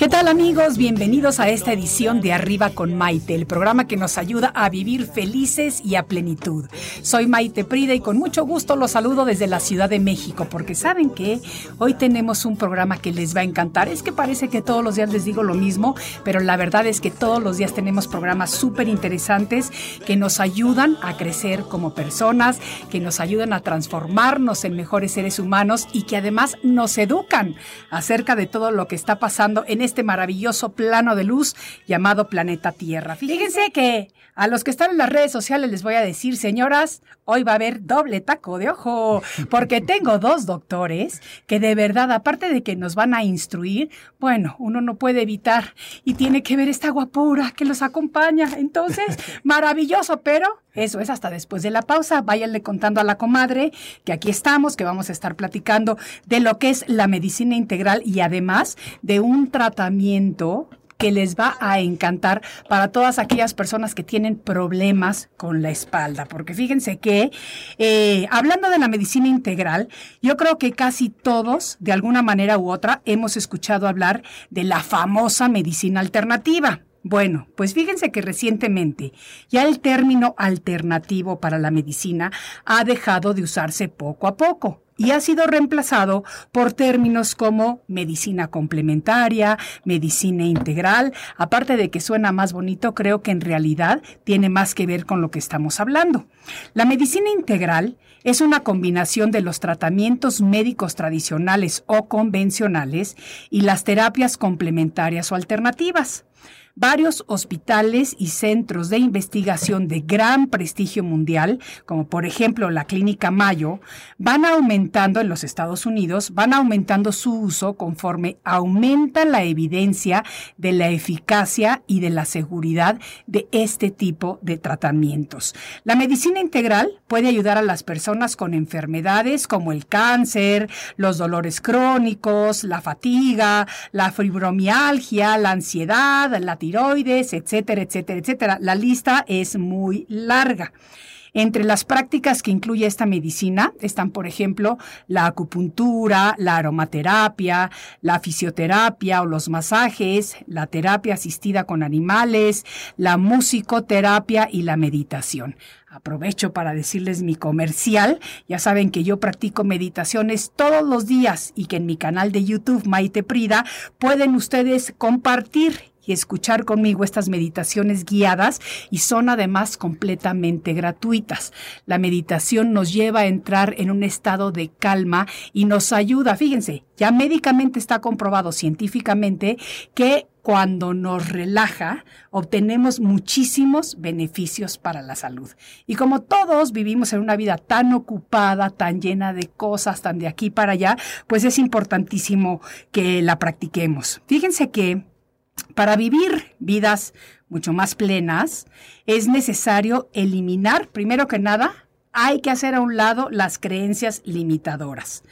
¿Qué tal amigos? Bienvenidos a esta edición de Arriba con Maite, el programa que nos ayuda a vivir felices y a plenitud. Soy Maite Prida y con mucho gusto los saludo desde la Ciudad de México porque saben que hoy tenemos un programa que les va a encantar. Es que parece que todos los días les digo lo mismo, pero la verdad es que todos los días tenemos programas súper interesantes que nos ayudan a crecer como personas, que nos ayudan a transformarnos en mejores seres humanos y que además nos educan acerca de todo lo que está pasando en este maravilloso plano de luz llamado planeta Tierra. Fíjense que a los que están en las redes sociales les voy a decir, señoras, hoy va a haber doble taco de ojo, porque tengo dos doctores que de verdad, aparte de que nos van a instruir, bueno, uno no puede evitar y tiene que ver esta guapura que los acompaña. Entonces, maravilloso, pero eso es hasta después de la pausa. Váyanle contando a la comadre que aquí estamos, que vamos a estar platicando de lo que es la medicina integral y además de un tratamiento que les va a encantar para todas aquellas personas que tienen problemas con la espalda. Porque fíjense que, eh, hablando de la medicina integral, yo creo que casi todos, de alguna manera u otra, hemos escuchado hablar de la famosa medicina alternativa. Bueno, pues fíjense que recientemente ya el término alternativo para la medicina ha dejado de usarse poco a poco y ha sido reemplazado por términos como medicina complementaria, medicina integral. Aparte de que suena más bonito, creo que en realidad tiene más que ver con lo que estamos hablando. La medicina integral es una combinación de los tratamientos médicos tradicionales o convencionales y las terapias complementarias o alternativas. Varios hospitales y centros de investigación de gran prestigio mundial, como por ejemplo la Clínica Mayo, van aumentando en los Estados Unidos, van aumentando su uso conforme aumenta la evidencia de la eficacia y de la seguridad de este tipo de tratamientos. La medicina integral puede ayudar a las personas con enfermedades como el cáncer, los dolores crónicos, la fatiga, la fibromialgia, la ansiedad, la tiroides, etcétera, etcétera, etcétera. La lista es muy larga. Entre las prácticas que incluye esta medicina están, por ejemplo, la acupuntura, la aromaterapia, la fisioterapia o los masajes, la terapia asistida con animales, la musicoterapia y la meditación. Aprovecho para decirles mi comercial. Ya saben que yo practico meditaciones todos los días y que en mi canal de YouTube Maite Prida pueden ustedes compartir escuchar conmigo estas meditaciones guiadas y son además completamente gratuitas. La meditación nos lleva a entrar en un estado de calma y nos ayuda, fíjense, ya médicamente está comprobado científicamente que cuando nos relaja, obtenemos muchísimos beneficios para la salud. Y como todos vivimos en una vida tan ocupada, tan llena de cosas, tan de aquí para allá, pues es importantísimo que la practiquemos. Fíjense que para vivir vidas mucho más plenas, es necesario eliminar, primero que nada, hay que hacer a un lado las creencias limitadoras.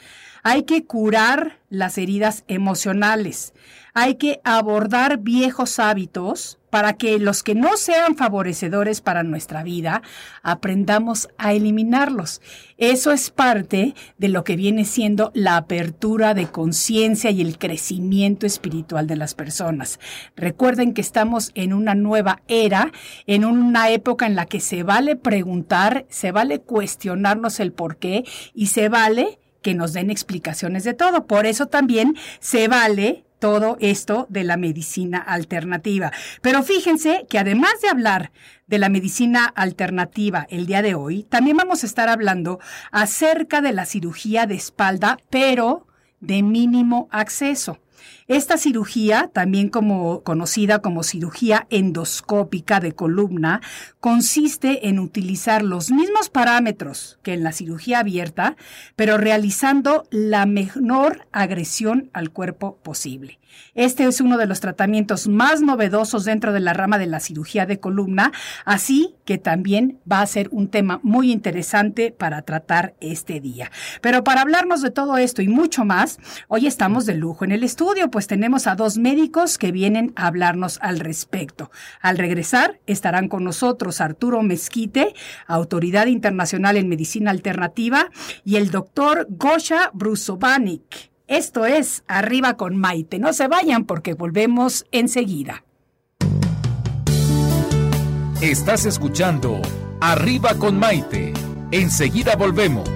Hay que curar las heridas emocionales. Hay que abordar viejos hábitos para que los que no sean favorecedores para nuestra vida, aprendamos a eliminarlos. Eso es parte de lo que viene siendo la apertura de conciencia y el crecimiento espiritual de las personas. Recuerden que estamos en una nueva era, en una época en la que se vale preguntar, se vale cuestionarnos el por qué y se vale que nos den explicaciones de todo. Por eso también se vale todo esto de la medicina alternativa. Pero fíjense que además de hablar de la medicina alternativa el día de hoy, también vamos a estar hablando acerca de la cirugía de espalda, pero de mínimo acceso. Esta cirugía, también como conocida como cirugía endoscópica de columna, consiste en utilizar los mismos parámetros que en la cirugía abierta, pero realizando la menor agresión al cuerpo posible. Este es uno de los tratamientos más novedosos dentro de la rama de la cirugía de columna, así que también va a ser un tema muy interesante para tratar este día. Pero para hablarnos de todo esto y mucho más, hoy estamos de lujo en el estudio, pues tenemos a dos médicos que vienen a hablarnos al respecto. Al regresar estarán con nosotros Arturo Mezquite, autoridad internacional en medicina alternativa, y el doctor Gosha Brusovanik esto es Arriba con Maite. No se vayan porque volvemos enseguida. Estás escuchando Arriba con Maite. Enseguida volvemos.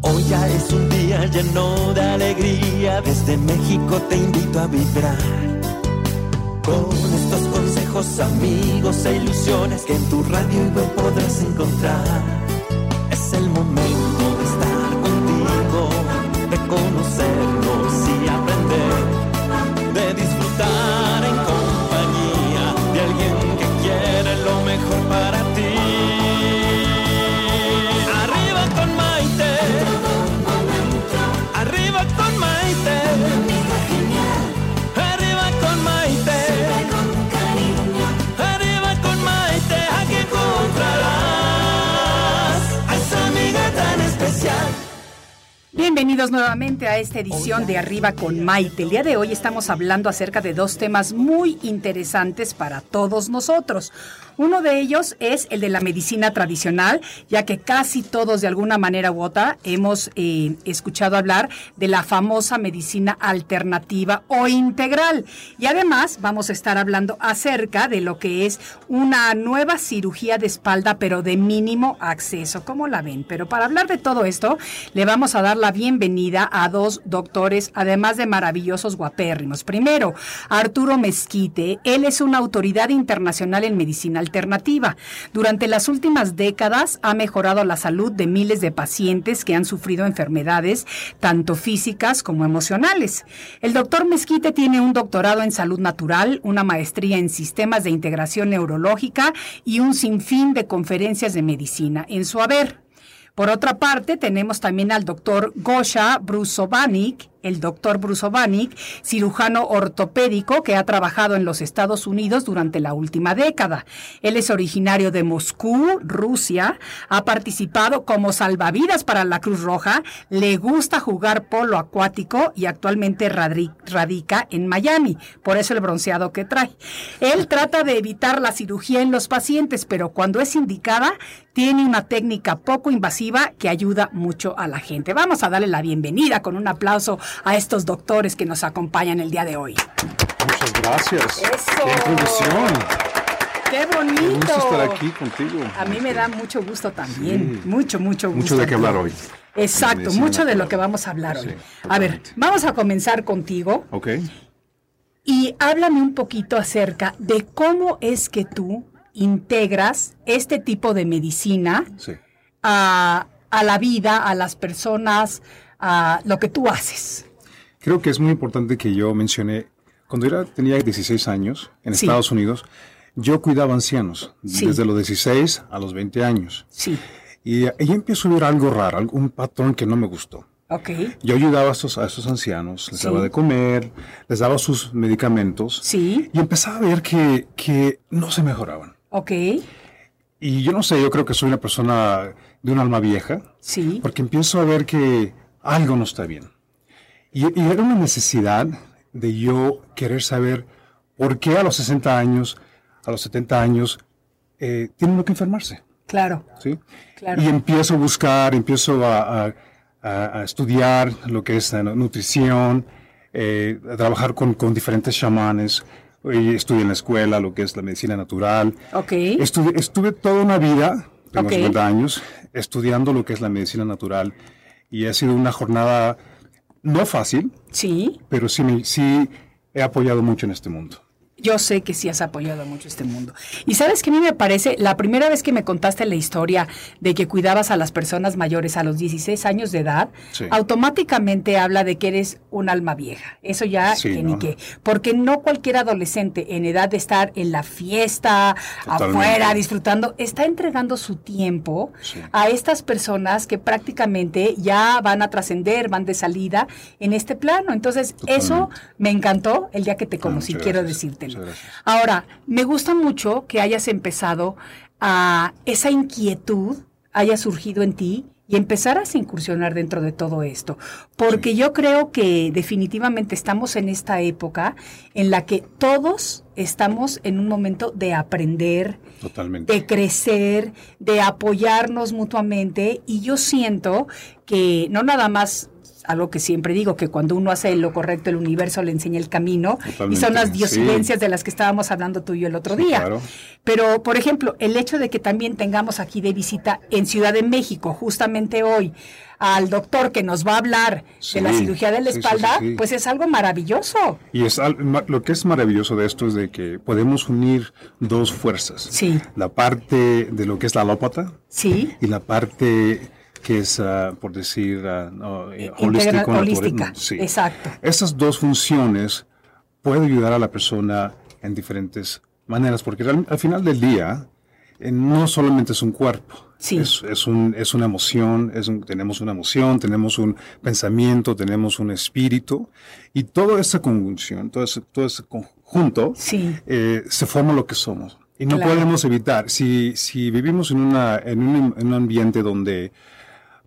Hoy ya es un día lleno de alegría. Desde México te invito a vibrar con consejos, amigos e ilusiones que en tu radio y web podrás encontrar. Es el momento de estar contigo, de conocernos y aprender, de disfrutar Bienvenidos nuevamente a esta edición de Arriba con Maite. El día de hoy estamos hablando acerca de dos temas muy interesantes para todos nosotros. Uno de ellos es el de la medicina tradicional, ya que casi todos de alguna manera u otra hemos eh, escuchado hablar de la famosa medicina alternativa o integral. Y además vamos a estar hablando acerca de lo que es una nueva cirugía de espalda, pero de mínimo acceso. ¿Cómo la ven? Pero para hablar de todo esto, le vamos a dar la bienvenida a dos doctores, además de maravillosos guapérrimos. Primero, Arturo Mezquite. Él es una autoridad internacional en medicina. Durante las últimas décadas ha mejorado la salud de miles de pacientes que han sufrido enfermedades tanto físicas como emocionales. El doctor Mezquite tiene un doctorado en salud natural, una maestría en sistemas de integración neurológica y un sinfín de conferencias de medicina en su haber. Por otra parte, tenemos también al doctor Gosha Brusovanik, el doctor Brusovanik, cirujano ortopédico que ha trabajado en los Estados Unidos durante la última década. Él es originario de Moscú, Rusia, ha participado como salvavidas para la Cruz Roja, le gusta jugar polo acuático y actualmente radi- radica en Miami, por eso el bronceado que trae. Él trata de evitar la cirugía en los pacientes, pero cuando es indicada, tiene una técnica poco invasiva que ayuda mucho a la gente. Vamos a darle la bienvenida con un aplauso a estos doctores que nos acompañan el día de hoy. Muchas gracias. Eso. ¡Qué introducción! ¡Qué bonito! Me gusta estar aquí contigo. A mí me da mucho gusto también. Sí. Mucho, mucho gusto. Mucho de qué hablar hoy. Exacto, mucho de lo que vamos a hablar Sí, hoy. A ver, vamos a comenzar contigo Ok. y háblame un poquito acerca de cómo es que tú integras este tipo de medicina Sí. a, a la vida, a las personas, a lo que tú haces. Creo que es muy importante que yo mencione, cuando era, tenía 16 años en Sí. Estados Unidos, yo cuidaba ancianos, Sí. desde los 16 a los 20 años. Sí, Y ahí empiezo a ver algo raro, algún patrón que no me gustó. Ok. Yo ayudaba a estos, a estos ancianos, les Sí. daba de comer, les daba sus medicamentos. Sí. Y empezaba a ver que, que no se mejoraban. Ok. Y yo no sé, yo creo que soy una persona de un alma vieja, Sí. porque empiezo a ver que algo no está bien. Y, y era una necesidad de yo querer saber por qué a los 60 años, a los 70 años, eh, tienen uno que enfermarse. Claro. ¿sí? Claro. Y empiezo a buscar, empiezo a, a- estudiar lo que es la nutrición, eh, a trabajar con, con diferentes chamanes. Y estudié en la escuela lo que es la medicina natural. Ok. Estuve, estuve toda una vida, tengo Ok. 50 años, estudiando lo que es la medicina natural. Y ha sido una jornada no fácil, Sí. pero sí, sí he apoyado mucho en este mundo. Yo sé que sí has apoyado mucho este mundo. Y sabes que a mí me parece, la primera vez que me contaste la historia de que cuidabas a las personas mayores a los 16 años de edad, Sí. automáticamente habla de que eres un alma vieja. Eso ya Sí, que ni qué. Porque no cualquier adolescente en edad de estar en la fiesta, Totalmente. afuera, disfrutando, está entregando su tiempo Sí. a estas personas que prácticamente ya van a trascender, van de salida en este plano. Entonces, eso me encantó el día que te conocí, muchas quiero gracias, Ahora, me gusta mucho que hayas empezado a esa inquietud haya surgido en ti y empezaras a incursionar dentro de todo esto. Porque yo creo que definitivamente estamos en esta época en la que todos estamos en un momento de aprender, Totalmente. de crecer, de apoyarnos mutuamente y yo siento que no nada más algo que siempre digo, que cuando uno hace lo correcto, el universo le enseña el camino y son las sí. disidencias de las que estábamos hablando tú y yo el otro Sí, día. claro. Pero, por ejemplo, el hecho de que también tengamos aquí de visita en Ciudad de México, justamente hoy, al doctor que nos va a hablar de la cirugía de la espalda, pues es algo maravilloso. Y es lo que es maravilloso de esto es de que podemos unir dos fuerzas. Sí. La parte de lo que es la alópata Sí, y la parte que es, ah, por decir, ah, no, eh, holístico, natural. holística, Sí. exacto. Estas dos funciones pueden ayudar a la persona en diferentes maneras, porque real- al final del día eh, no solamente es un cuerpo. Sí. Es, es un- es una emoción, es un- tenemos una emoción, tenemos un pensamiento, tenemos un espíritu, y toda esa conjunción, todo ese, todo ese conjunto, Sí. eh, se forma lo que somos. Y no Claro. podemos evitar, si, si vivimos en, una, en, un, en un ambiente donde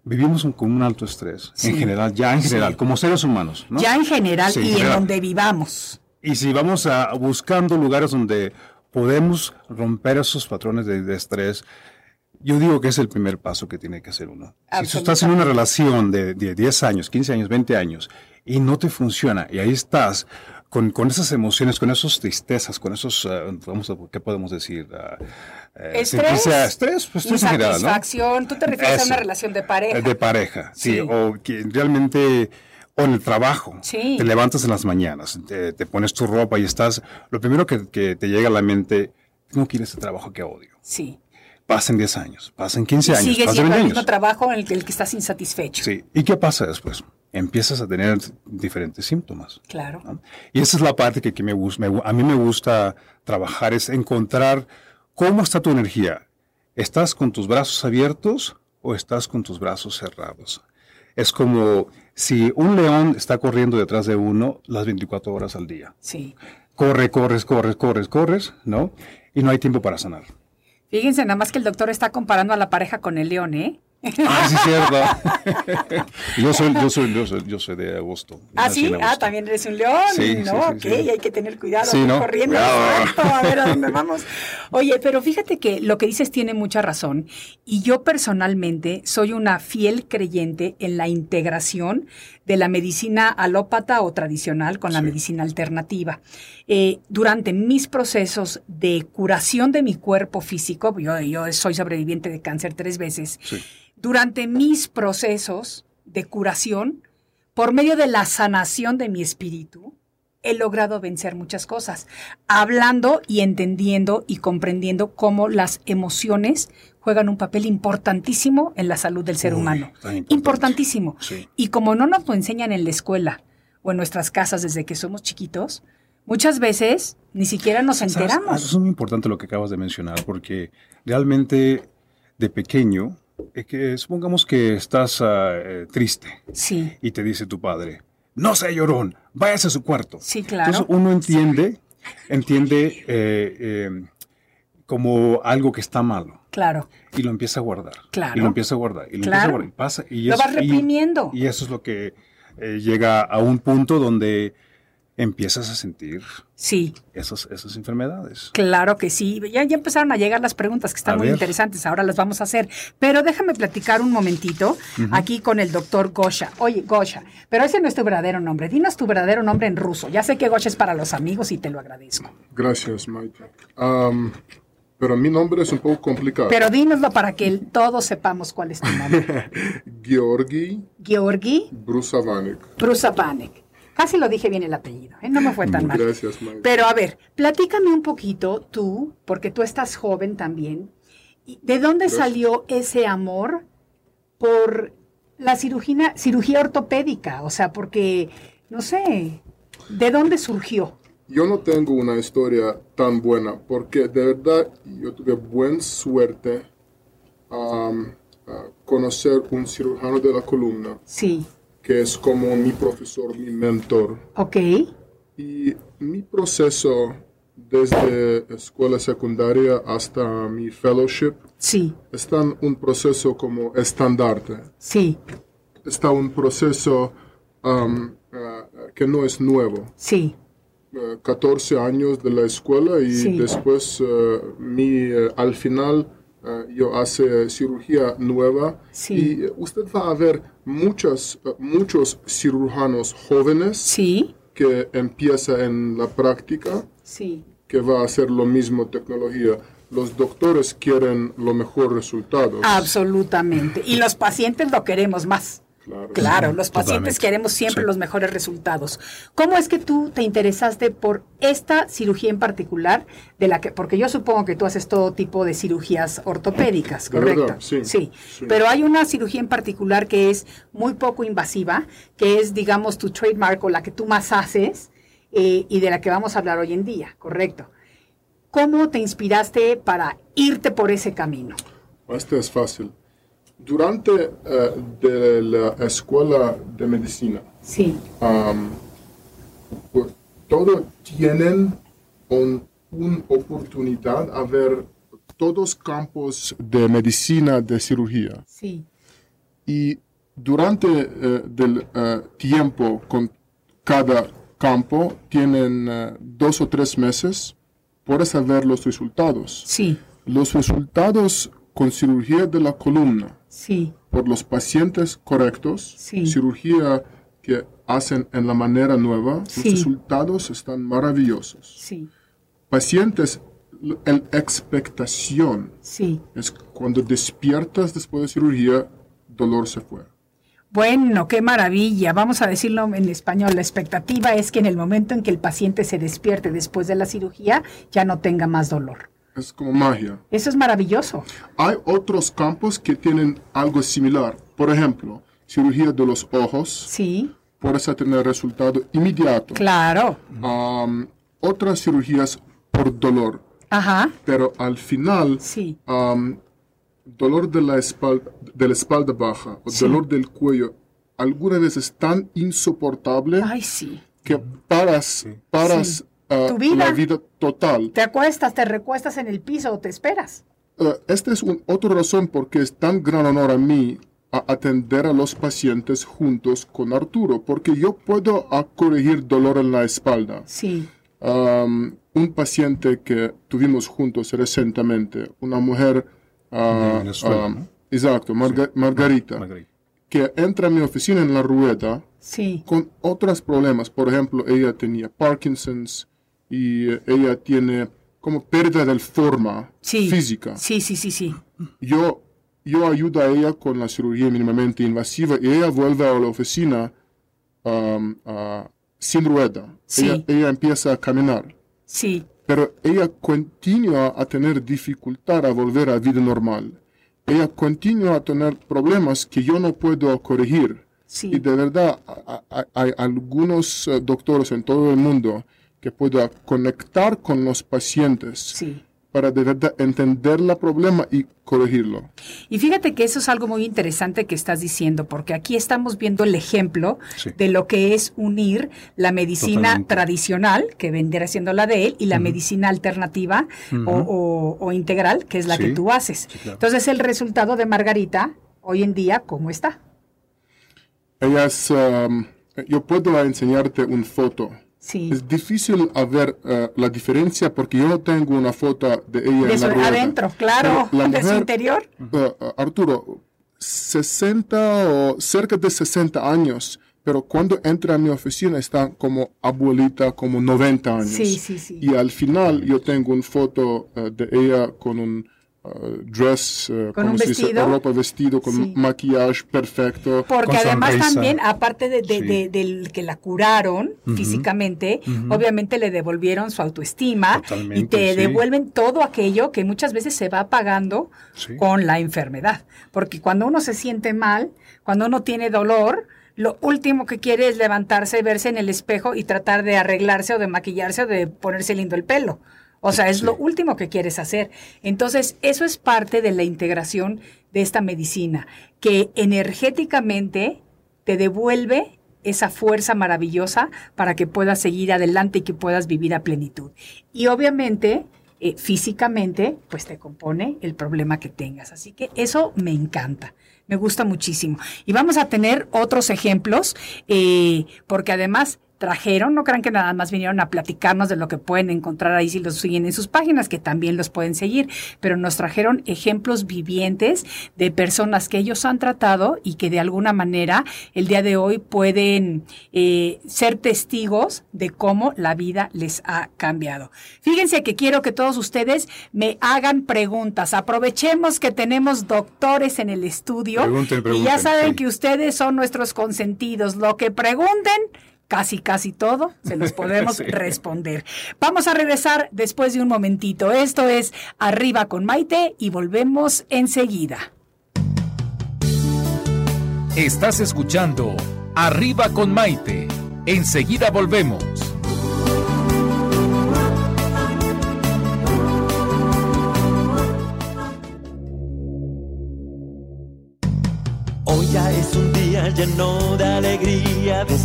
vivimos un- con un alto estrés, Sí. en general, ya en general, como seres humanos, ¿no? ya en general Sí, y en general. donde vivamos. Y si vamos a buscando lugares donde podemos romper esos patrones de, de estrés, yo digo que es el primer paso que tiene que hacer uno. Si tú estás en una relación de, de 10 años, 15 años, 20 años y no te funciona y ahí estás con, con esas emociones, con esas tristezas, con esos, ah, vamos a, ¿qué podemos decir? Eh, Estrés, estrés, pues estrés general, ¿no? insatisfacción. Tú te refieres a Eso. una relación de pareja. Eh, De pareja, sí. Sí. O que realmente, o en el trabajo. Sí. Te levantas en las mañanas, te, te pones tu ropa y estás. Lo primero que, que te llega a la mente, tengo que ir a este trabajo que odio. Sí. Pasan 10 años, pasan 15 Y años, sigues pasan yendo 20 al años. trabajo en el que, el que estás insatisfecho. Sí. ¿Y qué pasa después? Empiezas a tener diferentes síntomas. Claro. ¿no? Y esa es la parte que, que me gusta, me a mí me gusta trabajar, es encontrar cómo está tu energía. ¿Estás con tus brazos abiertos o estás con tus brazos cerrados? Es como si un león está corriendo detrás de uno las 24 horas al día. Sí. Corre, corres, corres, corres, corres, ¿no? Y no hay tiempo para sanar. Fíjense nada más que el doctor está comparando a la pareja con el león, ¿eh? Ah, sí, cierto. yo, soy, yo, soy, yo, soy, yo soy de agosto. Ah, sí, ah, también eres un león, Sí, ¿no? sí, sí, ok, hay que tener cuidado, Sí, ir ¿no? corriendo a ver a dónde vamos. Oye, pero fíjate que lo que dices tiene mucha razón y yo personalmente soy una fiel creyente en la integración de la medicina alópata o tradicional con la Sí. medicina alternativa. Eh, durante mis procesos de curación de mi cuerpo físico, yo, yo soy sobreviviente de cáncer tres veces, Sí. durante mis procesos de curación, por medio de la sanación de mi espíritu, he logrado vencer muchas cosas, hablando y entendiendo y comprendiendo cómo las emociones juegan un papel importantísimo en la salud del ser Uy, humano. Importantísimo. Sí. Y como no nos lo enseñan en la escuela o en nuestras casas desde que somos chiquitos, muchas veces ni siquiera nos ¿Sabes? enteramos. Eso es muy importante lo que acabas de mencionar, porque realmente de pequeño que supongamos que estás eh, triste. Sí. Y te dice tu padre, no sea llorón, váyase a su cuarto. Sí, claro. Entonces uno entiende, entiende eh, em, como algo que está malo. Claro. Y lo empieza a guardar. Claro. Y lo empieza a guardar. Y lo empieza a guardar. Y pasa. Y lo vas reprimiendo. Y, eso es lo que eh, llega a un punto donde empiezas a sentir sí. esas, esas enfermedades. Claro que sí. Ya, ya empezaron a llegar las preguntas que están muy interesantes. Ahora las vamos a hacer. Pero déjame platicar un momentito aquí con el doctor Gosha. Oye, Gosha, pero ese no es tu verdadero nombre. Dinos tu verdadero nombre en ruso. Ya sé que Gosha es para los amigos y te lo agradezco. Gracias, Maite. Pero mi nombre es un poco complicado. Pero dínoslo para que todos sepamos cuál es tu nombre. Georgi. Georgi. Brusavanek. Brusavanek. Casi lo dije bien el apellido, ¿eh? no me fue tan mal. Gracias. Pero a ver, platícame un poquito tú, porque tú estás joven también. ¿De dónde salió ese amor por la cirugía, cirugía ortopédica? O sea, porque, no sé, ¿de dónde surgió? Yo no tengo una historia tan buena, porque de verdad yo tuve buena suerte a conocer un cirujano de la columna. Sí que es como mi profesor, mi mentor. Ok. Y mi proceso desde escuela secundaria hasta mi fellowship sí. está en un proceso como estandarte. Sí. Está un proceso um, uh, que no es nuevo. Sí. 14 uh, años de la escuela y después uh, mi, al final eh, yo hace cirugía nueva y usted va a ver muchos, eh, muchos cirujanos jóvenes sí. que empieza en la práctica, que va a hacer lo mismo tecnología. Los doctores quieren los mejores resultados. Absolutamente. Y los pacientes lo queremos más. Claro, los pacientes queremos siempre los mejores resultados. ¿Cómo es que tú te interesaste por esta cirugía en particular de la que porque yo supongo que tú haces todo tipo de cirugías ortopédicas, ¿correcto? Sí, sí, Pero hay una cirugía en particular que es muy poco invasiva, que es digamos tu trademark o la que tú más haces eh, y de la que vamos a hablar hoy en día, ¿correcto? ¿Cómo te inspiraste para irte por ese camino? Este es fácil durante eh, de la escuela de medicina, sí. pues, todos tienen una oportunidad a ver todos campos de medicina, de cirugía. Sí. Y durante el eh, eh, tiempo con cada campo tienen dos o tres meses para saber los resultados. Sí. Los resultados con cirugía de la columna sí. por los pacientes correctos, sí. cirugía que hacen en la manera nueva, los resultados están maravillosos. Sí. Pacientes, la expectación sí. es cuando despiertas después de cirugía, dolor se fue. Bueno, qué maravilla. Vamos a decirlo en español. La expectativa es que en el momento en que el paciente se despierte después de la cirugía, ya no tenga más dolor. Es como magia. Eso es maravilloso. Hay otros campos que tienen algo similar. Por ejemplo, cirugía de los ojos. Sí. Puedes tener resultado inmediato. Claro. Um, otras cirugías por dolor. Ajá. Pero al final, sí. Um, dolor de la espalda, de la espalda baja o dolor del cuello, algunas veces tan insoportable Ay, sí. que paras, paras tu vida. La vida total. Te acuestas, te recuestas en el piso o te esperas. Uh, esta es un, otra razón por qué es tan gran honor a mí a atender a los pacientes juntos con Arturo, porque yo puedo corregir dolor en la espalda. Sí. Um, un paciente que tuvimos juntos recientemente, una mujer, uh, um, exacto, Margarita, que entra a mi oficina en la rueda sí. con otros problemas. Por ejemplo, ella tenía Parkinson's, y ella tiene como pérdida de forma física. Sí, sí, sí, sí. Yo, yo ayudo a ella con la cirugía mínimamente invasiva y ella vuelve a la oficina um, sin rueda. Ella, ella, empieza a caminar. Sí. Pero ella continúa a tener dificultad a volver a vida normal. Ella continúa a tener problemas que yo no puedo corregir. Sí. Y de verdad, hay algunos eh, doctores en todo el mundo que pueda conectar con los pacientes. Sí. para de verdad entender el problema y corregirlo. Y fíjate que eso es algo muy interesante que estás diciendo, porque aquí estamos viendo el ejemplo de lo que es unir la medicina tradicional, que vendría siendo la de él, y la medicina alternativa o, integral, que es la que tú haces. Entonces, el resultado de Margarita, hoy en día, ¿cómo está? Ella es, um, yo puedo enseñarte una foto es difícil ver eh, la diferencia porque yo no tengo una foto de ella de en adentro, claro, de su interior. Eh, Arturo, 60 o cerca de 60 años, pero cuando entra a mi oficina está como abuelita, como 90 años. Sí, sí, sí. Y al final yo tengo una foto eh, de ella con un Uh, dress, uh, con un vestido, ropa vestido, con maquillaje perfecto. Porque además también, aparte de, del que la curaron físicamente, obviamente le devolvieron su autoestima y te devuelven todo aquello que muchas veces se va pagando con la enfermedad. Porque cuando uno se siente mal, cuando uno tiene dolor, lo último que quiere es levantarse, verse en el espejo y tratar de arreglarse o de maquillarse o de ponerse lindo el pelo. O sea, es lo último que quieres hacer. Entonces, eso es parte de la integración de esta medicina, que energéticamente te devuelve esa fuerza maravillosa para que puedas seguir adelante y que puedas vivir a plenitud. Y obviamente, eh, físicamente, pues te compone el problema que tengas. Así que eso me encanta. Me gusta muchísimo. Y vamos a tener otros ejemplos, eh, porque además trajeron, no crean que nada más vinieron a platicarnos de lo que pueden encontrar ahí si los siguen en sus páginas, que también los pueden seguir, pero nos trajeron ejemplos vivientes de personas que ellos han tratado y que de alguna manera el día de hoy pueden eh, ser testigos de cómo la vida les ha cambiado. Fíjense que quiero que todos ustedes me hagan preguntas. Aprovechemos que tenemos doctores en el estudio y ya saben que ustedes son nuestros consentidos. Lo que pregunten, casi, casi todo, se los podemos responder. Vamos a regresar después de un momentito. Esto es Arriba con Maite y volvemos enseguida. Estás escuchando Arriba con Maite. Enseguida volvemos. Hoy ya es un día lleno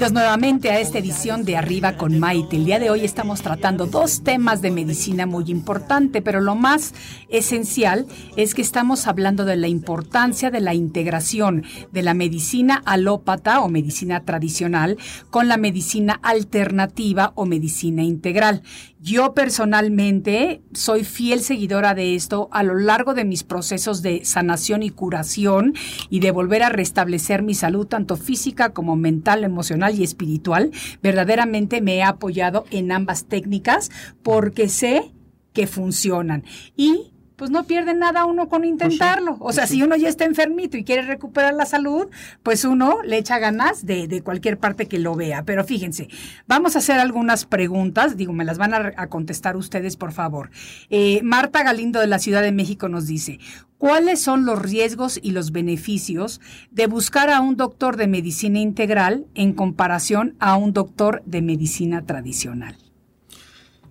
Bienvenidos nuevamente a esta edición de Arriba con Maite. El día de hoy estamos tratando dos temas de medicina muy importante, pero lo más esencial es que estamos hablando de la importancia de la integración de la medicina alópata o medicina tradicional con la medicina alternativa o medicina integral. Yo personalmente soy fiel seguidora de esto a lo largo de mis procesos de sanación y curación y de volver a restablecer mi salud tanto física como mental, emocional y espiritual. Verdaderamente me he apoyado en ambas técnicas porque sé que funcionan. Y pues no pierde nada uno con pues intentarlo. o sea, si uno ya está enfermito y quiere recuperar la salud, pues uno le echa ganas de, cualquier parte que lo vea. Pero fíjense, vamos a hacer algunas preguntas, digo, me las van a, contestar ustedes, por favor. Eh, Marta Galindo de la Ciudad de México nos dice, ¿cuáles son los riesgos y los beneficios de buscar a un doctor de medicina integral en comparación a un doctor de medicina tradicional?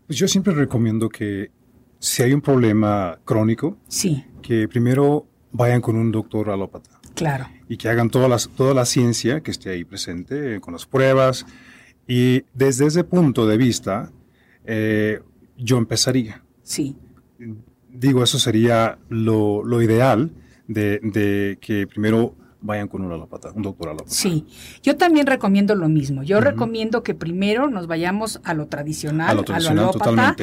Pues yo siempre recomiendo que si hay un problema crónico, sí. que primero vayan con un doctor alópata. Claro. Y que hagan toda, toda la ciencia que esté ahí presente, con las pruebas. Y desde ese punto de vista, eh, yo empezaría. Sí. Digo, eso sería lo, lo ideal de, de, que primero vayan con un alópata, un doctor alópata. Sí, yo también recomiendo lo mismo. Yo recomiendo que primero nos vayamos a lo tradicional, a lo, tradicional, alópata,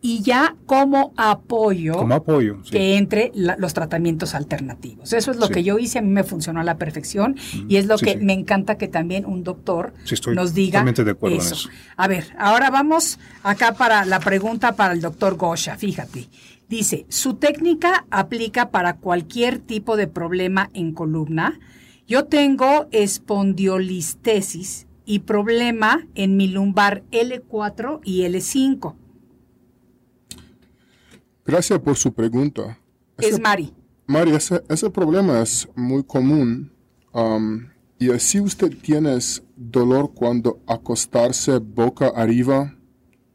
y ya como apoyo, como apoyo que entre los tratamientos alternativos. Eso es lo que yo hice, a mí me funcionó a la perfección y es lo que me encanta que también un doctor nos diga de acuerdo eso. eso. A ver, ahora vamos acá para la pregunta para el doctor Gosha, fíjate. Dice, su técnica aplica para cualquier tipo de problema en columna. Yo tengo espondiolistesis y problema en mi lumbar L4 y L5. Gracias por su pregunta. es Mari. Mari, ese, problema es muy común. Um, y así usted tiene dolor cuando acostarse boca arriba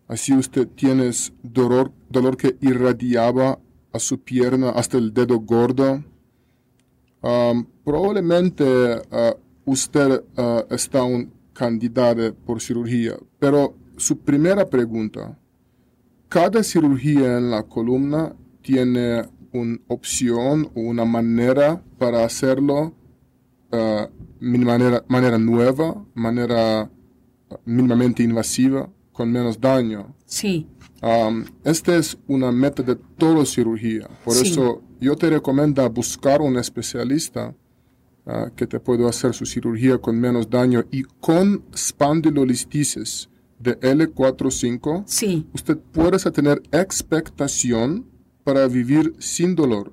Así usted tiene dolor, dolor que irradiaba a su pierna hasta el dedo gordo. probablemente uh, usted uh, está un candidato por cirugía, pero su primera pregunta, cada cirugía en la columna tiene una opción o una manera para hacerlo uh, manera, manera nueva, manera mínimamente invasiva con menos daño. Sí. Um, esta es una meta de toda cirugía. Por eso yo te recomiendo buscar un especialista uh, que te pueda hacer su cirugía con menos daño y con spondylolistisis de L4-5. Sí. Usted puede tener expectación para vivir sin dolor.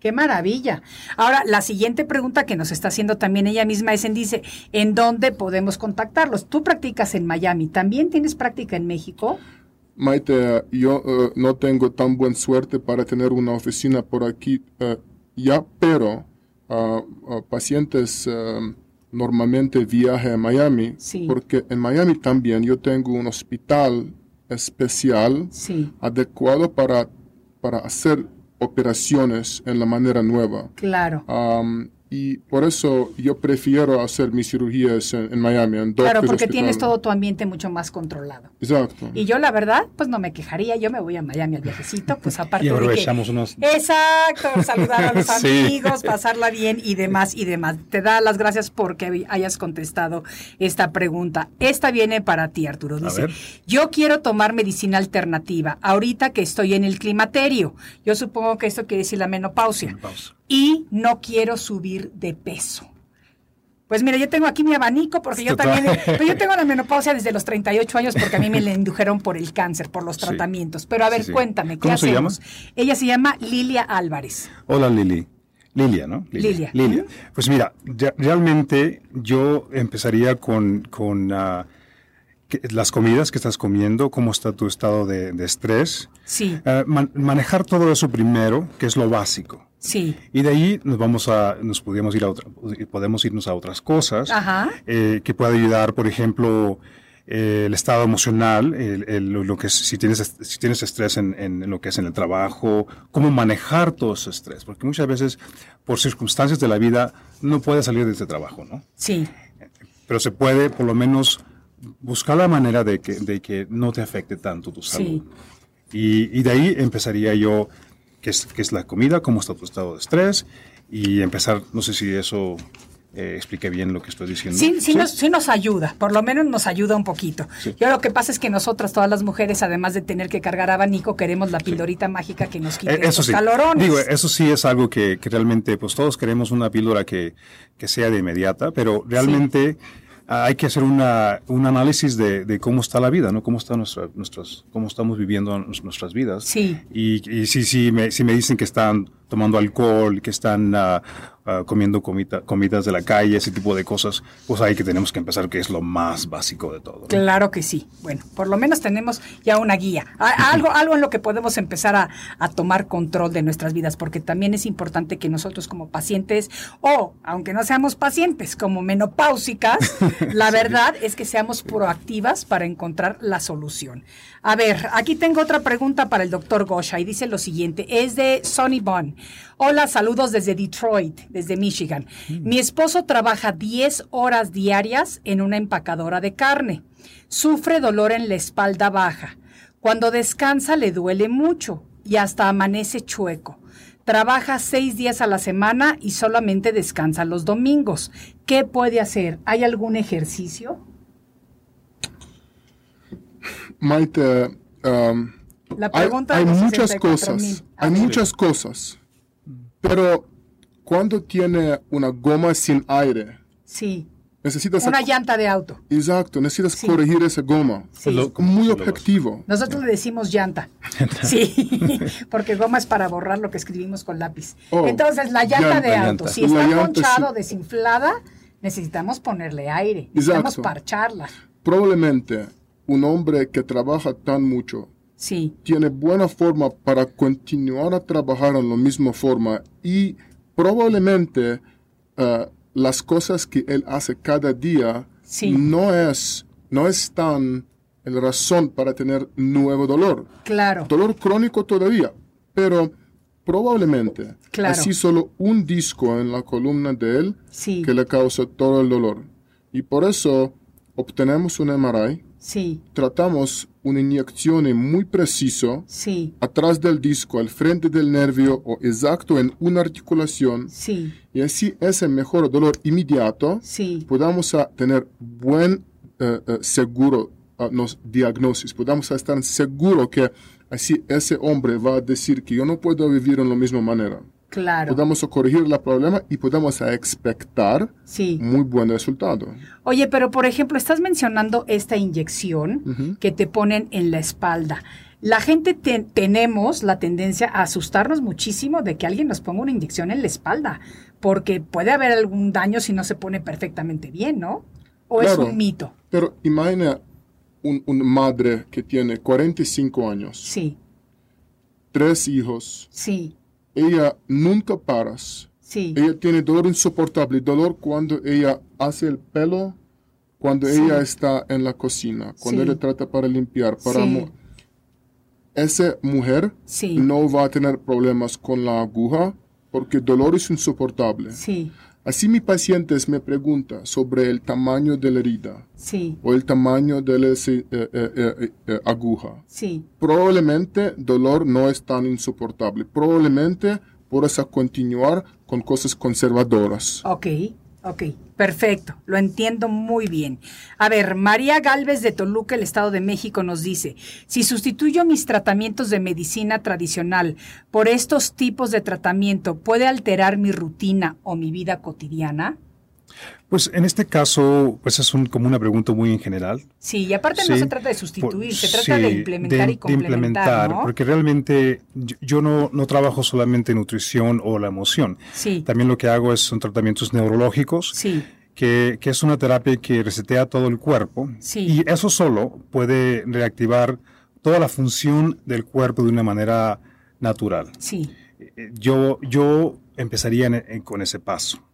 Qué maravilla. Ahora, la siguiente pregunta que nos está haciendo también ella misma es en dice, ¿en dónde podemos contactarlos? Tú practicas en Miami, ¿también tienes práctica en México? Maite, yo eh, no tengo tan buena suerte para tener una oficina por aquí eh, ya, pero ah, ah, pacientes eh, normalmente viajan a Miami, porque en Miami también yo tengo un hospital especial adecuado para, para hacer operaciones en la manera nueva. Claro. Y por eso yo prefiero hacer mis cirugías en, Miami. En claro, porque tienes todo tu ambiente mucho más controlado. Exacto. Y yo la verdad, pues no me quejaría. Yo me voy a Miami al viajecito, pues aparte y aprovechamos de unos... Exacto, saludar a los amigos, pasarla bien y demás y demás. Te da las gracias porque hayas contestado esta pregunta. Esta viene para ti, Arturo. Dice, yo quiero tomar medicina alternativa ahorita que estoy en el climaterio. Yo supongo que esto quiere decir la menopausia. Y no quiero subir de peso. Pues mira, yo tengo aquí mi abanico porque yo también, pero yo tengo la menopausia desde los 38 años porque a mí me la indujeron por el cáncer, por los tratamientos. Pero a ver, cuéntame, ¿qué ¿Cómo se llama? Ella se llama Lilia Álvarez. Hola Lili. Lilia, ¿no? Lilia. Lilia. Pues mira, realmente yo empezaría con, con ah, las comidas que estás comiendo, cómo está tu estado de, estrés. Sí. Eh, manejar todo eso primero, que es lo básico. Sí. Y de ahí nos vamos a, nos podemos ir a otra, podemos irnos a otras cosas eh, que puede ayudar, por ejemplo, eh, el estado emocional, lo que si tienes si tienes estrés en, en, lo que es en el trabajo, cómo manejar todo ese estrés, porque muchas veces por circunstancias de la vida no puedes salir de ese trabajo, ¿no? Sí. Pero se puede por lo menos buscar la manera de que, de que no te afecte tanto tu salud. Y, y, de ahí empezaría yo, qué es, qué es la comida, cómo está tu estado de estrés, y empezar, no sé si eso eh, explique bien lo que estoy diciendo. Sí, sí, Nos, sí, Nos, ayuda, por lo menos nos ayuda un poquito. Yo lo que pasa es que nosotras, todas las mujeres, además de tener que cargar abanico, queremos la pildorita mágica que nos quite eh, eso sí. calorones. Digo, eso sí es algo que, que, realmente, pues todos queremos una píldora que, que sea de inmediata, pero realmente hay que hacer una, un análisis de, de, cómo está la vida, ¿no? Cómo, está nuestra, nuestras, cómo estamos viviendo nuestras vidas. Sí. Y, y si, si, me, si me dicen que están tomando alcohol, que están uh, uh, comiendo comida, comidas de la calle, ese tipo de cosas, pues ahí que tenemos que empezar, que es lo más básico de todo. Claro que sí. Bueno, por lo menos tenemos ya una guía, algo, algo en lo que podemos empezar a, a, tomar control de nuestras vidas, porque también es importante que nosotros como pacientes, o aunque no seamos pacientes, como menopáusicas, la verdad es que seamos proactivas para encontrar la solución. A ver, aquí tengo otra pregunta para el doctor Gosha y dice lo siguiente, es de Sonny Bond. Hola, saludos desde Detroit, desde Michigan. Mm. Mi esposo trabaja 10 horas diarias en una empacadora de carne. Sufre dolor en la espalda baja. Cuando descansa le duele mucho y hasta amanece chueco. trabaja seis días a la semana y solamente descansa los domingos. ¿Qué puede hacer? ¿Hay algún ejercicio? Maite, um, la pregunta hay, muchas cosas, hay muchas cosas, pero cuando tiene una goma sin aire, sí. necesitas una llanta de auto. Exacto, necesitas corregir esa goma. Sí. Muy objetivo. Nosotros le decimos llanta. sí, porque goma es para borrar lo que escribimos con lápiz. Oh, Entonces, la llanta, de auto, si está ponchado, desinflada, necesitamos ponerle aire, necesitamos parcharla. Probablemente un hombre que trabaja tan mucho sí. tiene buena forma para continuar a trabajar en la misma forma y probablemente uh, las cosas que él hace cada día no es no están la razón para tener nuevo dolor. Claro. Dolor crónico todavía, pero probablemente claro. así solo un disco en la columna de él que le causa todo el dolor. Y por eso obtenemos un MRI Sí. Tratamos una inyección muy preciso sí. atrás del disco, al frente del nervio o exacto en una articulación. Sí. Y así ese mejor dolor inmediato sí. podamos tener buen eh, eh, seguro uh, nos diagnosis, podamos estar seguros que así ese hombre va a decir que yo no puedo vivir en la misma manera. Claro. Podemos corregir el problema y podemos expectar muy buen resultado. Oye, pero por ejemplo, estás mencionando esta inyección que te ponen en la espalda. La gente tenemos la tendencia a asustarnos muchísimo de que alguien nos ponga una inyección en la espalda, porque puede haber algún daño si no se pone perfectamente bien, ¿no? ¿O es un mito? Pero imagina una madre que tiene 45 años. Sí. Tres hijos. Sí ella nunca paras. Sí. Ella tiene dolor insoportable, dolor cuando ella hace el pelo, cuando ella está en la cocina, cuando ella trata para limpiar, para... Esa mujer no va a tener problemas con la aguja porque el dolor es insoportable. Sí. Así mi paciente me pregunta sobre el tamaño de la herida sí. o el tamaño de la eh, eh, eh, aguja. Sí. Probablemente dolor no es tan insoportable. Probablemente puedes continuar con cosas conservadoras. Ok. Ok, perfecto, lo entiendo muy bien. A ver, María Galvez de Toluca, el Estado de México, nos dice, si sustituyo mis tratamientos de medicina tradicional por estos tipos de tratamiento, ¿puede alterar mi rutina o mi vida cotidiana? Pues en este caso, pues es como una pregunta muy en general. Sí, y aparte no se trata de sustituir, se trata de implementar y complementar. De implementar, porque realmente yo, no, no, trabajo solamente en nutrición o la emoción. Sí. También lo que hago es, son tratamientos neurológicos. Sí. Que, que, es una terapia que resetea todo el cuerpo. Sí. Y eso solo puede reactivar toda la función del cuerpo de una manera natural. Sí. Eh, yo, yo empezaría con ese paso.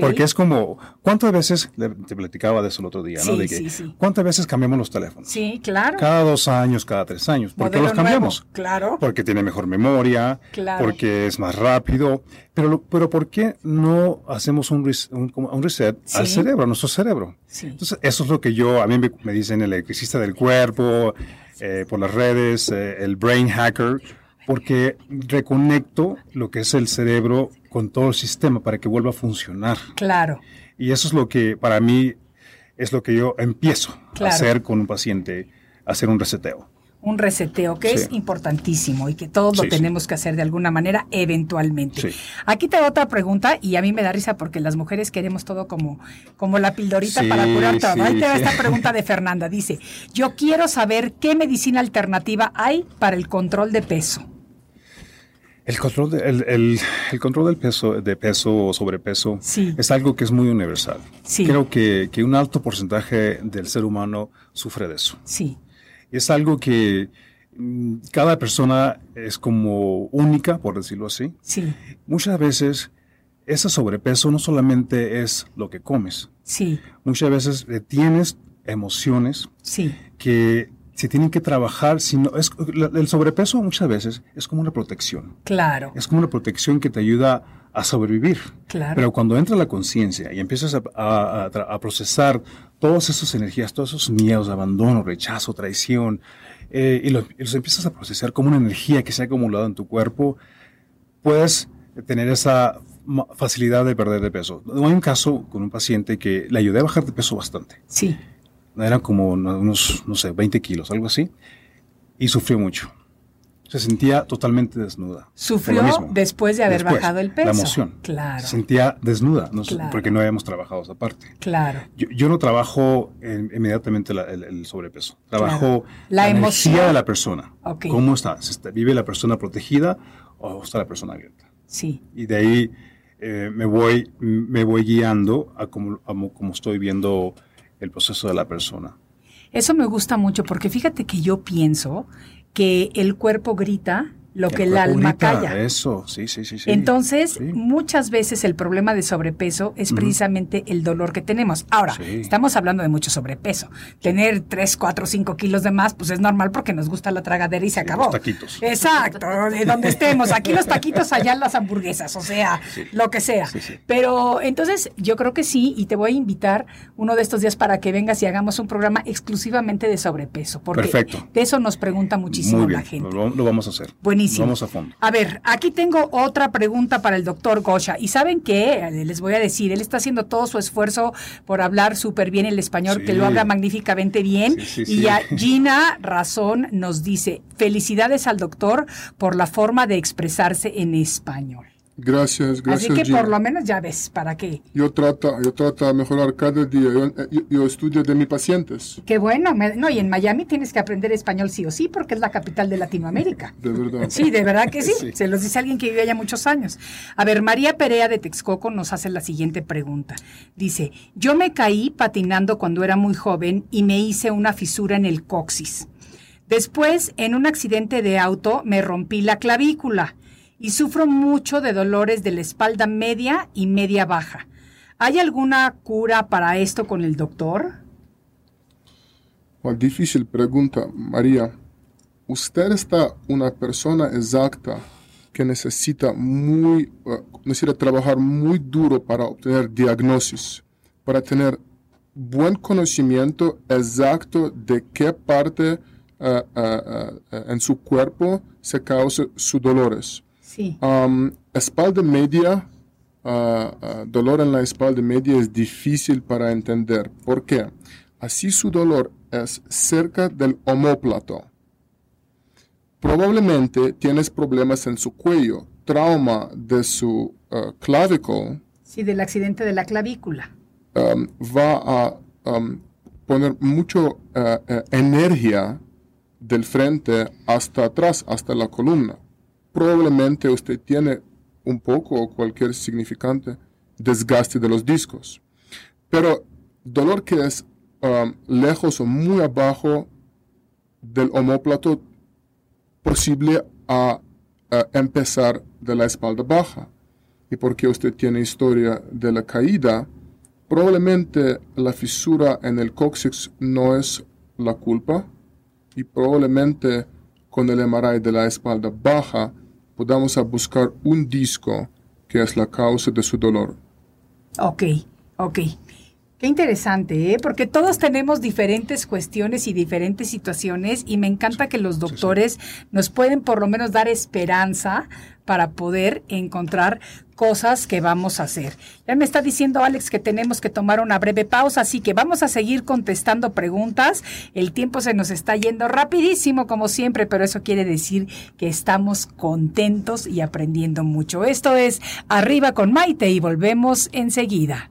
Porque es como, ¿cuántas veces, te platicaba de eso el otro día, ¿no? De que, ¿cuántas veces cambiamos los teléfonos? Sí, claro. Cada dos años, cada tres años. ¿Por qué los cambiamos? claro. Porque tiene mejor memoria, claro. porque es más rápido. Pero, pero ¿por qué no hacemos un, un, reset al cerebro, a nuestro cerebro? Entonces, eso es lo que yo, a mí me, dicen el electricista del cuerpo, eh, por las redes, eh, el brain hacker porque reconecto lo que es el cerebro con todo el sistema para que vuelva a funcionar. Claro. Y eso es lo que para mí es lo que yo empiezo a hacer con un paciente, hacer un reseteo. Un reseteo que es importantísimo y que todos lo tenemos que hacer de alguna manera eventualmente. Aquí te doy otra pregunta y a mí me da risa porque las mujeres queremos todo como, como la pildorita para curar todo. Ahí te va esta pregunta de Fernanda. Dice, yo quiero saber qué medicina alternativa hay para el control de peso. El control, de, el, el, control del peso, de peso o sobrepeso es algo que es muy universal. Creo que, que, un alto porcentaje del ser humano sufre de eso. Sí. Es algo que mm, cada persona es como única, por decirlo así. Sí. Muchas veces ese sobrepeso no solamente es lo que comes. Sí. Muchas veces tienes emociones sí. que se tienen que trabajar, sino es, el sobrepeso muchas veces es como una protección. Claro. Es como una protección que te ayuda a sobrevivir. Claro. Pero cuando entra la conciencia y empiezas a, procesar todas esas energías, todos esos miedos, abandono, rechazo, traición, eh, y, los, empiezas a procesar como una energía que se ha acumulado en tu cuerpo, puedes tener esa facilidad de perder de peso. Hay un caso con un paciente que le ayudé a bajar de peso bastante. Sí. Eran como unos, no sé, 20 kilos, algo así. Y sufrió mucho. Se sentía totalmente desnuda. Sufrió después de haber bajado el peso. La emoción. Claro. Se sentía desnuda, no porque no habíamos trabajado esa parte. Claro. Yo, no trabajo inmediatamente el, sobrepeso. Trabajo la, emoción de la persona. ¿Cómo está? ¿Vive la persona protegida o está la persona abierta? Sí. Y de ahí eh, me, voy, me voy guiando a cómo, a estoy viendo el proceso de la persona. Eso me gusta mucho porque fíjate que yo pienso que el cuerpo grita lo que el alma calla. Eso, sí, sí, sí. Entonces, muchas veces el problema de sobrepeso es precisamente el dolor que tenemos. Ahora, estamos hablando de mucho sobrepeso. Tener 3, 4, 5 kilos de más, pues es normal porque nos gusta la tragadera y se acabó. Los taquitos. Exacto, de donde estemos. Aquí los taquitos, allá las hamburguesas, o sea, lo que sea. Pero entonces, yo creo que sí, y te voy a invitar uno de estos días para que vengas y hagamos un programa exclusivamente de sobrepeso. Porque Perfecto. de eso nos pregunta muchísimo la gente. Lo, lo vamos a hacer. Buenísimo. Vamos a fondo. A ver, aquí tengo otra pregunta para el doctor Gosha. ¿Y saben qué? Les voy a decir, él está haciendo todo su esfuerzo por hablar súper bien el español, que lo habla magníficamente bien. y ya Gina Razón nos dice, felicidades al doctor por la forma de expresarse en español. Gracias, gracias. Así que por lo menos ya ves, ¿para qué? Yo trato, yo trato de mejorar cada día. Yo, estudio de mis pacientes. Qué bueno. no, y en Miami tienes que aprender español sí o sí, porque es la capital de Latinoamérica. De verdad. Sí, de verdad que sí. Se los dice alguien que vive allá muchos años. A ver, María Perea de Texcoco nos hace la siguiente pregunta. Dice, yo me caí patinando cuando era muy joven y me hice una fisura en el coxis. Después, en un accidente de auto, me rompí la clavícula y sufro mucho de dolores de la espalda media y media baja. ¿Hay alguna cura para esto con el doctor? difícil pregunta, María. Usted está una persona exacta que necesita muy uh, necesita trabajar muy duro para obtener diagnosis, para tener buen conocimiento exacto de qué parte uh, uh, en su cuerpo se causa sus dolores. Um, espalda media, uh, uh, dolor en la espalda media es difícil para entender. ¿Por qué? Así su dolor es cerca del omóplato. Probablemente tienes problemas en su cuello, trauma de su uh, clavícula. Sí, del accidente de la clavícula. Um, va a um, poner mucha energía del frente hasta atrás, hasta la columna probablemente usted tiene un poco o cualquier significante desgaste de los discos. Pero dolor que es um, lejos o muy abajo del homóplato posible a, empezar de la espalda baja. Y porque usted tiene historia de la caída, probablemente la fisura en el cóccix no es la culpa y probablemente con el MRI de la espalda baja podamos buscar un disco que es la causa de su dolor. Ok, ok. Qué interesante, ¿eh? porque todos tenemos diferentes cuestiones y diferentes situaciones y me encanta que los doctores nos pueden por lo menos dar esperanza para poder encontrar cosas que vamos a hacer. Ya me está diciendo Alex que tenemos que tomar una breve pausa, así que vamos a seguir contestando preguntas. El tiempo se nos está yendo rapidísimo como siempre, pero eso quiere decir que estamos contentos y aprendiendo mucho. Esto es Arriba con Maite y volvemos enseguida.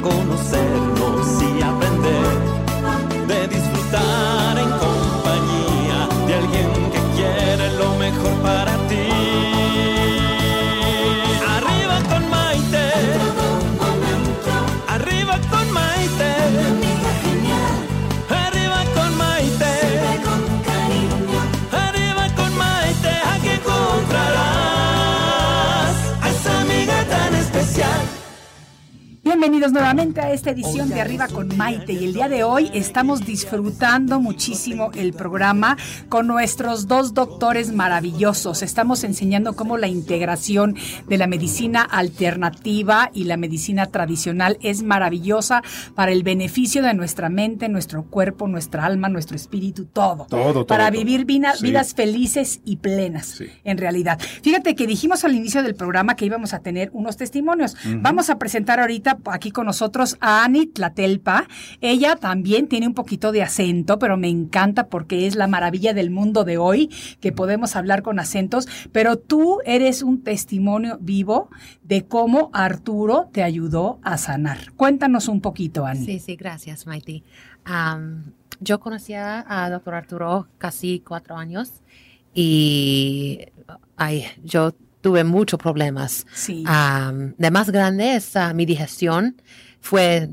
Conocernos y aprender, Bienvenidos nuevamente a esta edición de Arriba con Maite y el día de hoy estamos disfrutando muchísimo el programa con nuestros dos doctores maravillosos. Estamos enseñando cómo la integración de la medicina alternativa y la medicina tradicional es maravillosa para el beneficio de nuestra mente, nuestro cuerpo, nuestra alma, nuestro espíritu, todo. Todo, Para vivir vidas felices y plenas, en realidad. Fíjate que dijimos al inicio del programa que íbamos a tener unos testimonios. Vamos a presentar ahorita aquí con nosotros a Ani Tlatelpa. Ella también tiene un poquito de acento, pero me encanta porque es la maravilla del mundo de hoy, que podemos hablar con acentos. Pero tú eres un testimonio vivo de cómo Arturo te ayudó a sanar. Cuéntanos un poquito, Ani. Sí, sí, gracias, Maite. yo conocía a doctor Arturo casi cuatro años y yo tuve muchos problemas. Sí. de más grande es mi digestión. Fue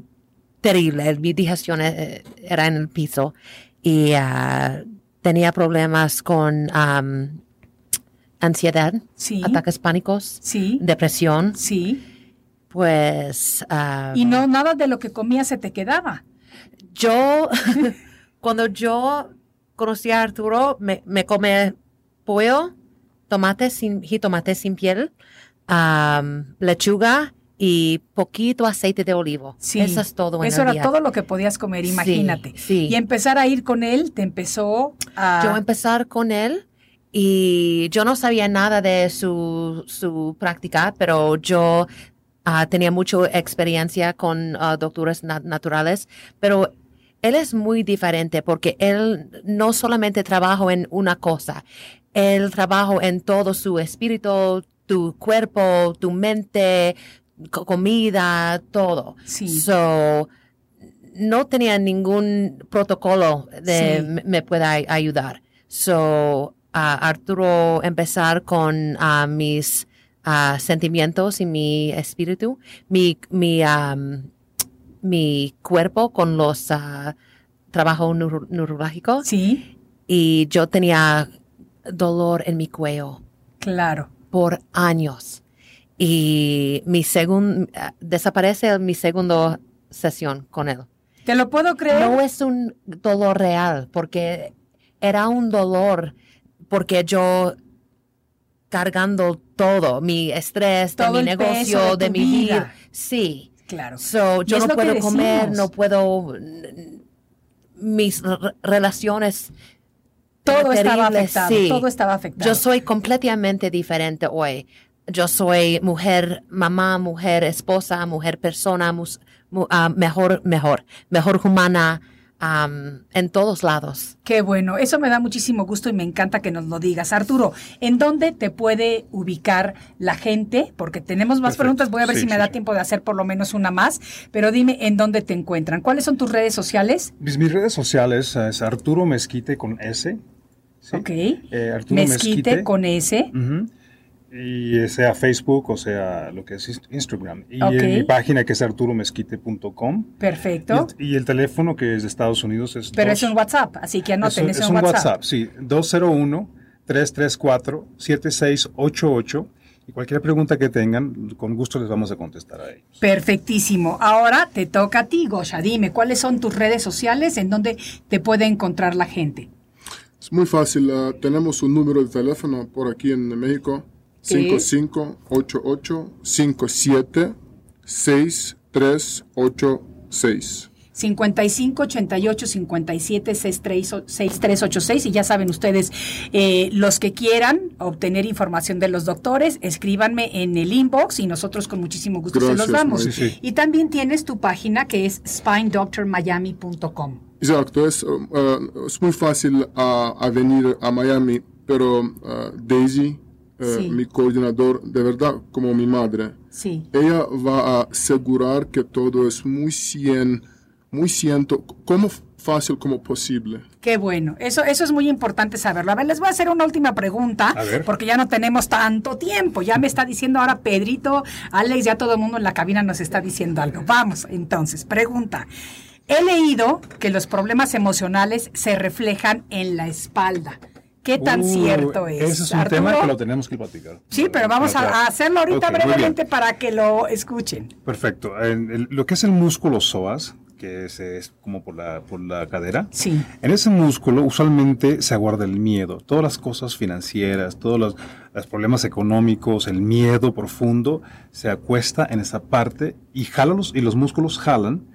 terrible. Mi digestión eh, era en el piso y ah, tenía problemas con ansiedad, ataques pánicos, sí. depresión. Sí. Pues. y no nada de lo que comía se te quedaba. Yo, cuando yo conocí a Arturo, me, me come pollo tomate sin, jitomate sin piel, lechuga y poquito aceite de olivo. Sí, Eso es todo. Eso era todo lo que podías comer, imagínate. Sí, Y empezar a ir con él, te empezó a... Yo empezar con él y yo no sabía nada de su, su práctica, pero yo ah, tenía mucha experiencia con uh, doctores naturales, pero él es muy diferente porque él no solamente trabaja en una cosa, el trabajo en todo su espíritu, tu cuerpo, tu mente, comida, todo. Sí. So, no tenía ningún protocolo de me, pueda ayudar. So, Arturo empezar con mis sentimientos y mi espíritu, mi, mi, mi cuerpo con los trabajos neurológicos. Sí. Y yo tenía dolor en mi cuello. Claro. Por años. Y mi segundo, desaparece mi segunda sesión con él. ¿Te lo puedo creer? No es un dolor real, porque era un dolor, porque yo cargando todo, mi estrés, de mi negocio, de, mi vida. Sí. Claro. So, yo no puedo comer, no puedo, mis relaciones todo estaba afectado. Todo estaba afectado. Yo soy completamente diferente hoy. Yo soy mujer, mamá, mujer, esposa, mujer, persona, ah, mejor, mejor, mejor humana. en todos lados. Qué bueno, eso me da muchísimo gusto y me encanta que nos lo digas. Arturo, ¿en dónde te puede ubicar la gente? Porque tenemos más preguntas, voy a ver si me da tiempo de hacer por lo menos una más, pero dime en dónde te encuentran. ¿Cuáles son tus redes sociales? Mis, mis redes sociales es Arturo Mezquite con S, Ok. Eh, Arturo Mezquite, con S. Y sea Facebook o sea lo que es Instagram. Y en mi página que es arturomezquite.com. Perfecto. Y el, teléfono que es de Estados Unidos es... Pero es un WhatsApp, así que anoten, es, es un WhatsApp. sí. 201-334-7688. Y cualquier pregunta que tengan, con gusto les vamos a contestar a ellos. Perfectísimo. Ahora te toca a ti, Gosha. Dime, ¿cuáles son tus redes sociales en donde te puede encontrar la gente? Es muy fácil. Uh, tenemos un número de teléfono por aquí en México. 5588-576386. 55 88 57 6386 y ya saben ustedes eh, los que quieran obtener información de los doctores escríbanme en el inbox y nosotros con muchísimo gusto se los damos. Y también tienes tu página que es spinedoctormiami.com Exacto, es, uh, es muy fácil a venir a Miami, pero uh, Daisy, uh, mi coordinador, de verdad, como mi madre, ella va a asegurar que todo es muy cien, muy ciento, como fácil como posible. Qué bueno, eso, eso es muy importante saberlo. A ver, les voy a hacer una última pregunta, porque ya no tenemos tanto tiempo. Ya me está diciendo ahora Pedrito, Alex, ya todo el mundo en la cabina nos está diciendo algo. Vamos, entonces, pregunta. He leído que los problemas emocionales se reflejan en la espalda. ¿Qué tan Uh, cierto es? Ese es un Arturo? tema que lo tenemos que platicar. Sí, pero vamos a, a hacerlo ahorita Ok, muy bien. brevemente para que lo escuchen. Perfecto. El- lo que es el músculo psoas, que es, es como por la, por la cadera, Sí. en ese músculo usualmente se aguarda el miedo. Todas las cosas financieras, todos los, los problemas económicos, el miedo profundo, se acuesta en esa parte y, jala los, y los músculos jalan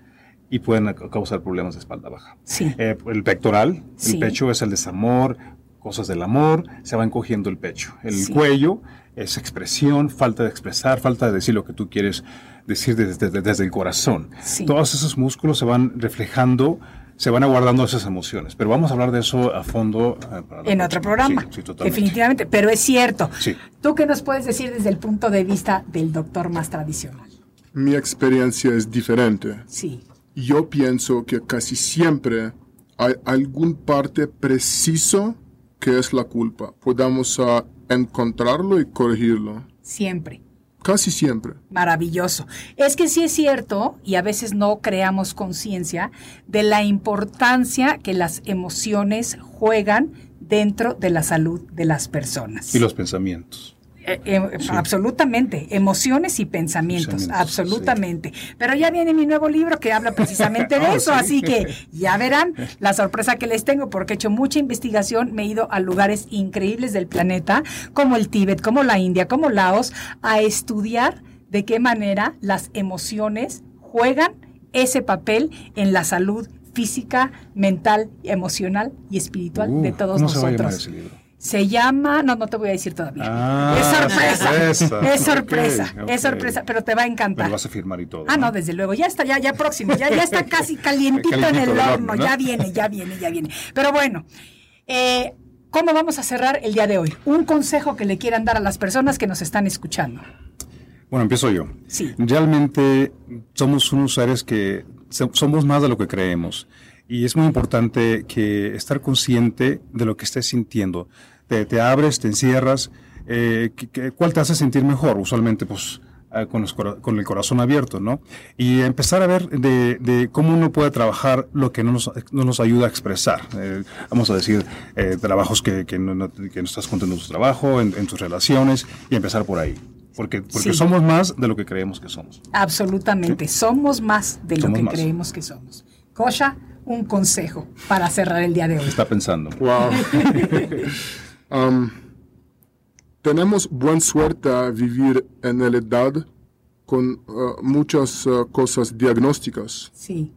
y pueden ca- causar problemas de espalda baja. Sí. Eh, el pectoral, Sí. el pecho es el desamor, cosas del amor, se va encogiendo el pecho. El Sí. cuello es expresión, falta de expresar, falta de decir lo que tú quieres decir desde, desde- desde el corazón. Sí. Todos esos músculos se van reflejando, se van aguardando esas emociones. Pero vamos a hablar de eso a fondo. eh, En otro programa. Sí, sí, totalmente. definitivamente, pero es cierto. Sí. ¿Tú qué nos puedes decir desde el punto de vista del doctor más tradicional? Mi experiencia es diferente. Sí. Yo pienso que casi siempre hay algún parte preciso que es la culpa. Podamos ah, encontrarlo y corregirlo. Siempre. Casi siempre. Maravilloso. Es que sí es cierto, y a veces no creamos conciencia, de la importancia que las emociones juegan dentro de la salud de las personas. Y los pensamientos. Eh, eh, Absolutamente, emociones y pensamientos, Pensamientos, absolutamente. Pero ya viene mi nuevo libro que habla precisamente de Oh, eso, sí. así que ya verán la sorpresa que les tengo, porque he hecho mucha investigación, me he ido a lugares increíbles del planeta, como el Tíbet, como la India, como Laos, a estudiar de qué manera las emociones juegan ese papel en la salud física, mental, emocional y espiritual Uh, de todos ¿Cómo se va a Se llama, no, no te voy a decir todavía. Ah, es sorpresa. sorpresa. Es sorpresa. Es sorpresa, pero te va a encantar. lo vas a firmar y todo. Ah, no, desde luego, ya está, ya, ya próximo, ya, ya está casi calientito, en el horno, horno, ¿no? ya viene, ya viene, ya viene. Pero bueno, eh, ¿cómo vamos a cerrar el día de hoy? Un consejo que le quieran dar a las personas que nos están escuchando. Bueno, empiezo yo. Sí. Realmente somos unos seres que so- somos más de lo que creemos. Y es muy importante que estar consciente de lo que estés sintiendo. Te, te abres, te encierras. eh, ¿Cuál te hace sentir mejor? Usualmente, pues, eh, con, los cora- con el corazón abierto, ¿no? Y empezar a ver de, de cómo uno puede trabajar lo que no nos, no nos ayuda a expresar. Eh, vamos a decir, eh, trabajos que, que, no, no- que no estás contento en tu trabajo, en, en tus relaciones, y empezar por ahí. Porque, porque Sí. somos más de lo que creemos que somos. Absolutamente, somos más de lo que más. creemos que somos. Kosha, un consejo para cerrar el día de hoy. Está pensando. Wow. Um, tenemos buena suerte a vivir en la edad con uh, muchas uh, cosas diagnósticas. Sí,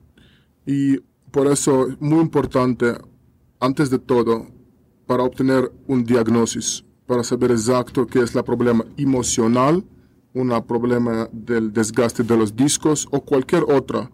Y por eso es muy importante, antes de todo, para obtener un diagnóstico, para saber exacto qué es el problema emocional, un problema del desgaste de los discos o cualquier otra.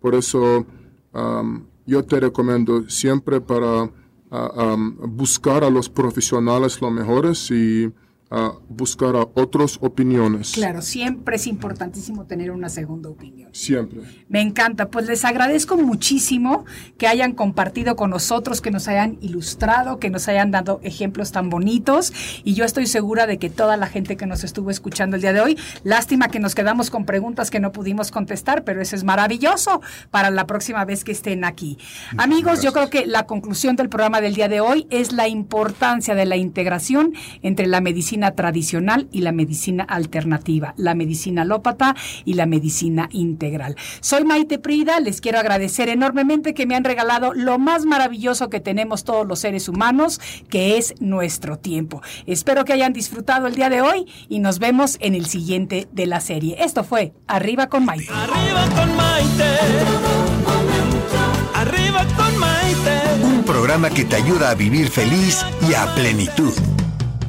Por eso um, yo te recomiendo siempre para uh, um, buscar a los profesionales lo mejores y uh, buscar a otras opiniones. claro, siempre es importantísimo tener una segunda opinión. Siempre. Me encanta, pues les agradezco muchísimo que hayan compartido con nosotros, que nos hayan ilustrado, que nos hayan dado ejemplos tan bonitos y yo estoy segura de que toda la gente que nos estuvo escuchando el día de hoy, lástima que nos quedamos con preguntas que no pudimos contestar, pero eso es maravilloso para la próxima vez que estén aquí. Amigos, yo creo que la conclusión del programa del día de hoy es la importancia de la integración entre la medicina tradicional y la medicina alternativa, la medicina alópata y la medicina integral. Soy Maite Prida, les quiero agradecer enormemente que me han regalado lo más maravilloso que tenemos todos los seres humanos, que es nuestro tiempo. Espero que hayan disfrutado el día de hoy y nos vemos en el siguiente de la serie. Esto fue Arriba con Maite. Arriba con Maite. Arriba con Maite. Un programa que te ayuda a vivir feliz y a plenitud.